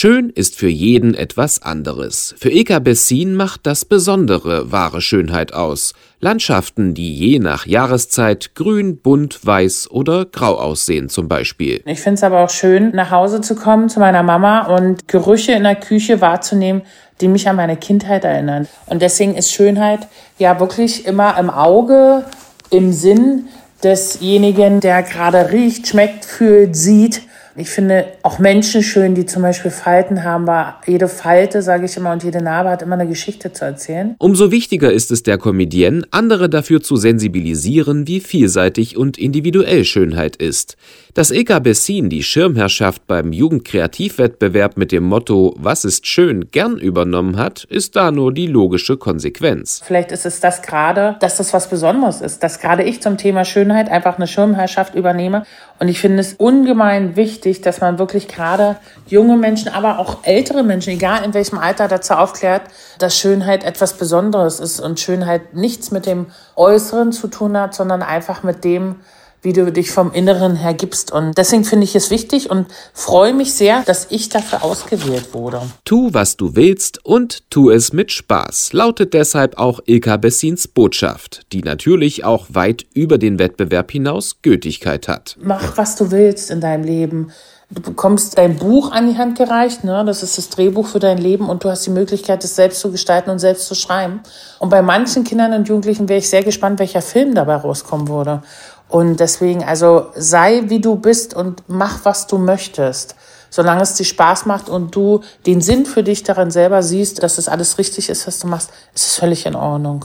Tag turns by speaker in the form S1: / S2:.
S1: Schön ist für jeden etwas anderes. Für Eka Bessin macht das Besondere wahre Schönheit aus. Landschaften, die je nach Jahreszeit grün, bunt, weiß oder grau aussehen zum Beispiel.
S2: Ich finde es aber auch schön, nach Hause zu kommen zu meiner Mama und Gerüche in der Küche wahrzunehmen, die mich an meine Kindheit erinnern. Und deswegen ist Schönheit ja wirklich immer im Auge, im Sinn desjenigen, der gerade riecht, schmeckt, fühlt, sieht ich finde auch Menschen schön, die zum Beispiel Falten haben, weil jede Falte, sage ich immer, und jede Narbe hat immer eine Geschichte zu erzählen.
S1: Umso wichtiger ist es der Comedienne, andere dafür zu sensibilisieren, wie vielseitig und individuell Schönheit ist. Dass Eka Bessin die Schirmherrschaft beim Jugendkreativwettbewerb mit dem Motto Was ist schön gern übernommen hat, ist da nur die logische Konsequenz.
S2: Vielleicht ist es das gerade, dass das was Besonderes ist, dass gerade ich zum Thema Schönheit einfach eine Schirmherrschaft übernehme. Und ich finde es ungemein wichtig, dass man wirklich gerade junge Menschen, aber auch ältere Menschen, egal in welchem Alter, dazu aufklärt, dass Schönheit etwas Besonderes ist und Schönheit nichts mit dem Äußeren zu tun hat, sondern einfach mit dem, wie du dich vom Inneren her gibst. Und deswegen finde ich es wichtig und freue mich sehr, dass ich dafür ausgewählt wurde.
S1: Tu, was du willst und tu es mit Spaß, lautet deshalb auch Ilka Bessins Botschaft, die natürlich auch weit über den Wettbewerb hinaus Gültigkeit hat.
S2: Mach, was du willst in deinem Leben. Du bekommst dein Buch an die Hand gereicht, ne? das ist das Drehbuch für dein Leben und du hast die Möglichkeit, es selbst zu gestalten und selbst zu schreiben. Und bei manchen Kindern und Jugendlichen wäre ich sehr gespannt, welcher Film dabei rauskommen würde. Und deswegen, also sei wie du bist und mach, was du möchtest. Solange es dir Spaß macht und du den Sinn für dich darin selber siehst, dass es alles richtig ist, was du machst, ist es völlig in Ordnung.